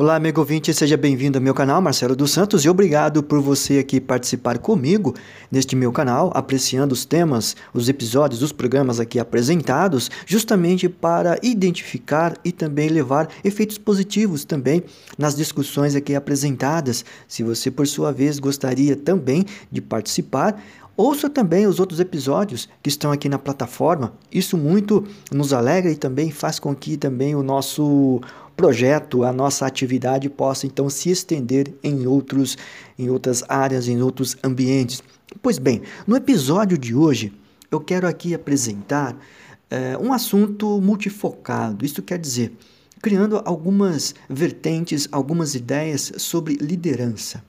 Olá, amigo ouvinte, seja bem-vindo ao meu canal, Marcelo dos Santos, e obrigado por você aqui participar comigo neste meu canal, apreciando os temas, os episódios, os programas aqui apresentados, justamente para identificar e também levar efeitos positivos também nas discussões aqui apresentadas. Se você, por sua vez, gostaria também de participar, Ouça também os outros episódios que estão aqui na plataforma. Isso muito nos alegra e também faz com que também o nosso projeto, a nossa atividade possa então se estender em outros em outras áreas, em outros ambientes. Pois bem, no episódio de hoje eu quero aqui apresentar é, um assunto multifocado. Isso quer dizer, criando algumas vertentes, algumas ideias sobre liderança.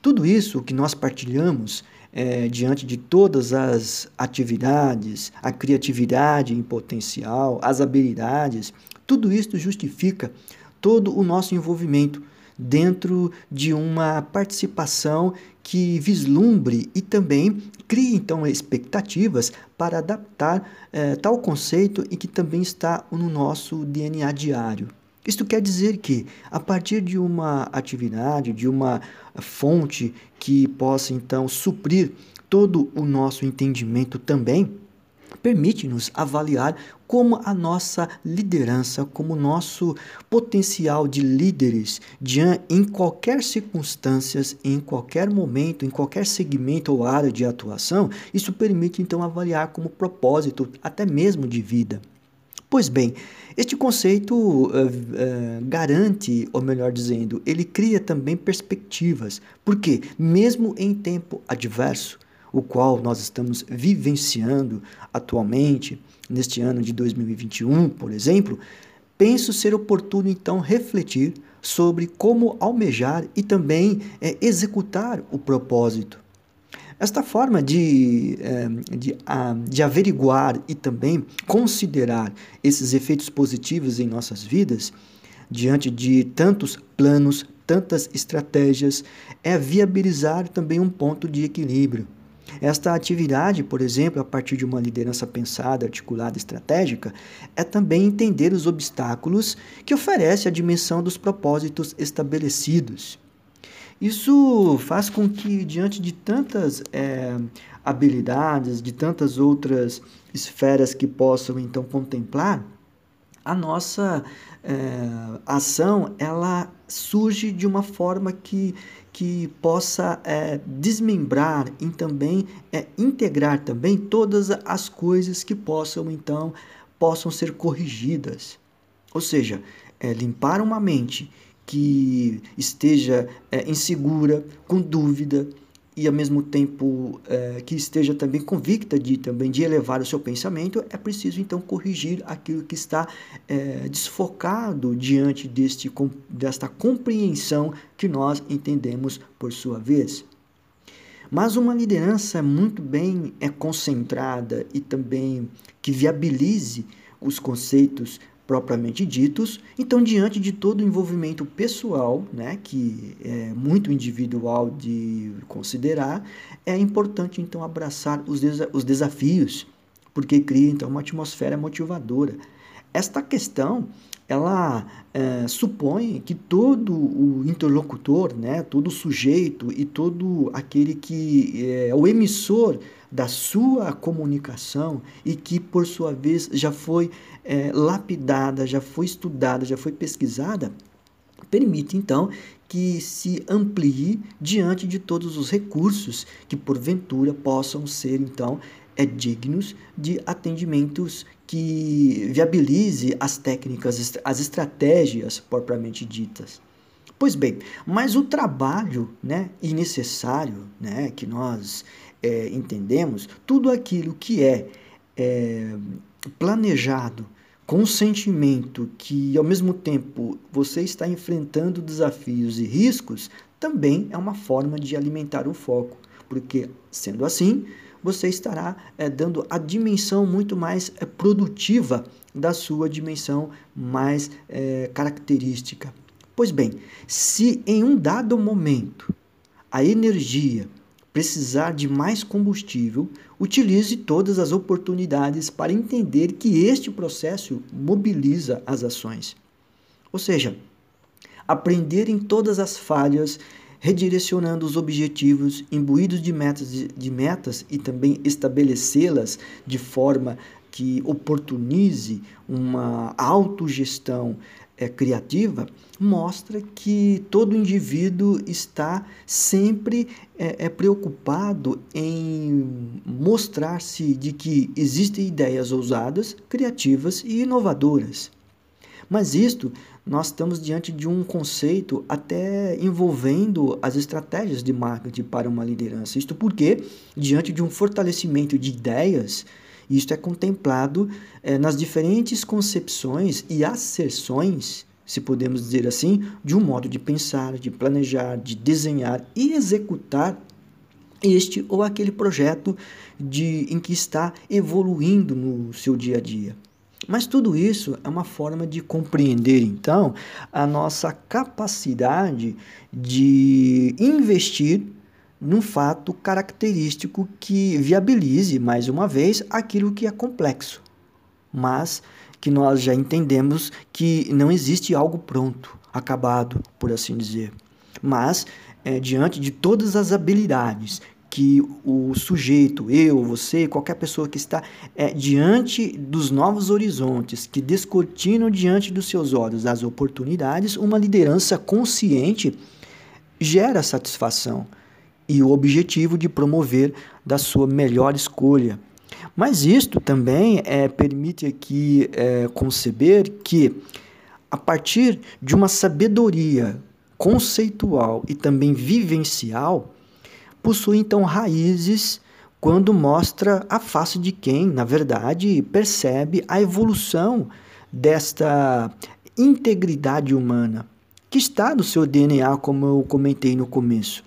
Tudo isso que nós partilhamos é, diante de todas as atividades, a criatividade em potencial, as habilidades, tudo isso justifica todo o nosso envolvimento dentro de uma participação que vislumbre e também crie então expectativas para adaptar é, tal conceito e que também está no nosso DNA diário. Isto quer dizer que, a partir de uma atividade, de uma fonte que possa então suprir todo o nosso entendimento também, permite-nos avaliar como a nossa liderança, como o nosso potencial de líderes de, em qualquer circunstância, em qualquer momento, em qualquer segmento ou área de atuação, isso permite então avaliar como propósito até mesmo de vida. Pois bem, este conceito uh, uh, garante, ou melhor dizendo, ele cria também perspectivas, porque, mesmo em tempo adverso, o qual nós estamos vivenciando atualmente, neste ano de 2021, por exemplo, penso ser oportuno então refletir sobre como almejar e também é, executar o propósito esta forma de, eh, de, de averiguar e também considerar esses efeitos positivos em nossas vidas, diante de tantos planos, tantas estratégias, é viabilizar também um ponto de equilíbrio. Esta atividade, por exemplo, a partir de uma liderança pensada, articulada, estratégica, é também entender os obstáculos que oferece a dimensão dos propósitos estabelecidos. Isso faz com que, diante de tantas é, habilidades, de tantas outras esferas que possam então contemplar, a nossa é, ação ela surge de uma forma que, que possa é, desmembrar e também é, integrar também todas as coisas que possam então possam ser corrigidas. Ou seja, é, limpar uma mente que esteja é, insegura, com dúvida e ao mesmo tempo é, que esteja também convicta de também de elevar o seu pensamento, é preciso então corrigir aquilo que está é, desfocado diante deste, desta compreensão que nós entendemos por sua vez. Mas uma liderança muito bem é concentrada e também que viabilize os conceitos propriamente ditos. Então, diante de todo o envolvimento pessoal, né, que é muito individual de considerar, é importante então abraçar os, desa os desafios, porque cria então uma atmosfera motivadora. Esta questão ela é, supõe que todo o interlocutor, né, todo o sujeito e todo aquele que é o emissor da sua comunicação e que, por sua vez, já foi é, lapidada, já foi estudada, já foi pesquisada, permite então que se amplie diante de todos os recursos que porventura possam ser então é dignos de atendimentos que viabilize as técnicas, as estratégias propriamente ditas. Pois bem, mas o trabalho né, e necessário né, que nós é, entendemos, tudo aquilo que é, é planejado com sentimento que, ao mesmo tempo, você está enfrentando desafios e riscos, também é uma forma de alimentar o foco, porque, sendo assim, você estará é, dando a dimensão muito mais é, produtiva da sua dimensão mais é, característica. Pois bem, se em um dado momento a energia precisar de mais combustível, utilize todas as oportunidades para entender que este processo mobiliza as ações. Ou seja, aprenderem todas as falhas, redirecionando os objetivos, imbuídos de metas, de metas e também estabelecê-las de forma que oportunize uma autogestão é, criativa, mostra que todo indivíduo está sempre é, é preocupado em mostrar-se de que existem ideias ousadas, criativas e inovadoras. Mas isto, nós estamos diante de um conceito até envolvendo as estratégias de marketing para uma liderança. Isto porque, diante de um fortalecimento de ideias, isto é contemplado é, nas diferentes concepções e asserções, se podemos dizer assim, de um modo de pensar, de planejar, de desenhar e executar este ou aquele projeto de, em que está evoluindo no seu dia a dia. Mas tudo isso é uma forma de compreender, então, a nossa capacidade de investir num fato característico que viabilize, mais uma vez, aquilo que é complexo, mas que nós já entendemos que não existe algo pronto, acabado, por assim dizer. Mas, é, diante de todas as habilidades que o sujeito, eu, você, qualquer pessoa que está é, diante dos novos horizontes, que descortinam diante dos seus olhos as oportunidades, uma liderança consciente gera satisfação e o objetivo de promover da sua melhor escolha. Mas isto também é, permite aqui é, conceber que, a partir de uma sabedoria conceitual e também vivencial, possui então raízes quando mostra a face de quem, na verdade, percebe a evolução desta integridade humana que está no seu DNA, como eu comentei no começo.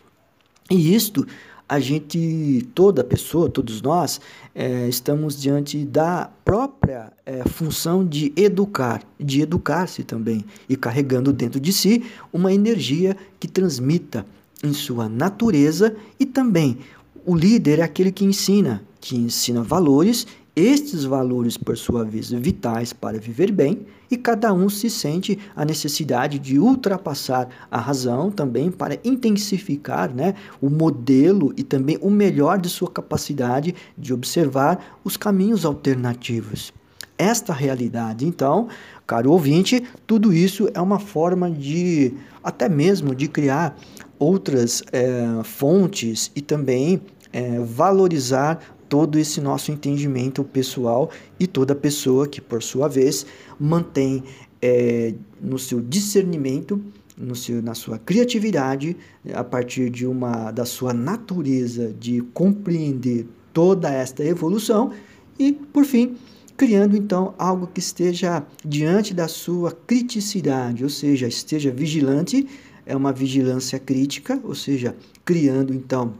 E isto a gente, toda pessoa, todos nós, é, estamos diante da própria é, função de educar, de educar-se também, e carregando dentro de si uma energia que transmita em sua natureza e também o líder é aquele que ensina, que ensina valores, estes valores, por sua vez, vitais para viver bem, e cada um se sente a necessidade de ultrapassar a razão também para intensificar né, o modelo e também o melhor de sua capacidade de observar os caminhos alternativos. Esta realidade, então, caro ouvinte, tudo isso é uma forma de, até mesmo, de criar outras é, fontes e também é, valorizar todo esse nosso entendimento pessoal e toda pessoa que, por sua vez, mantém é, no seu discernimento, no seu, na sua criatividade, a partir de uma da sua natureza de compreender toda esta evolução e, por fim, criando então algo que esteja diante da sua criticidade, ou seja, esteja vigilante é uma vigilância crítica, ou seja, criando então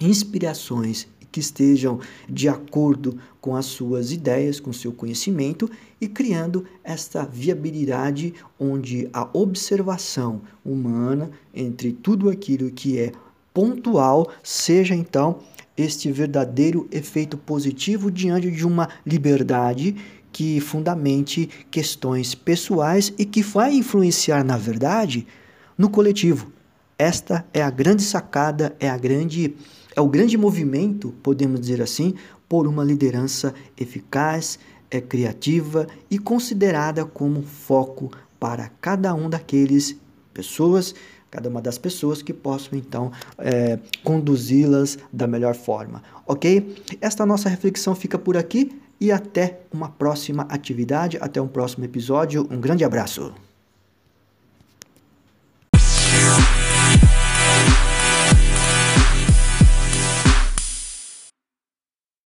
inspirações que estejam de acordo com as suas ideias, com seu conhecimento e criando esta viabilidade onde a observação humana entre tudo aquilo que é pontual seja então este verdadeiro efeito positivo diante de uma liberdade que fundamente questões pessoais e que vai influenciar, na verdade, no coletivo. Esta é a grande sacada, é a grande é o grande movimento, podemos dizer assim, por uma liderança eficaz, é criativa e considerada como foco para cada um daqueles pessoas, cada uma das pessoas que possam então é, conduzi-las da melhor forma, ok? Esta nossa reflexão fica por aqui e até uma próxima atividade, até um próximo episódio. Um grande abraço.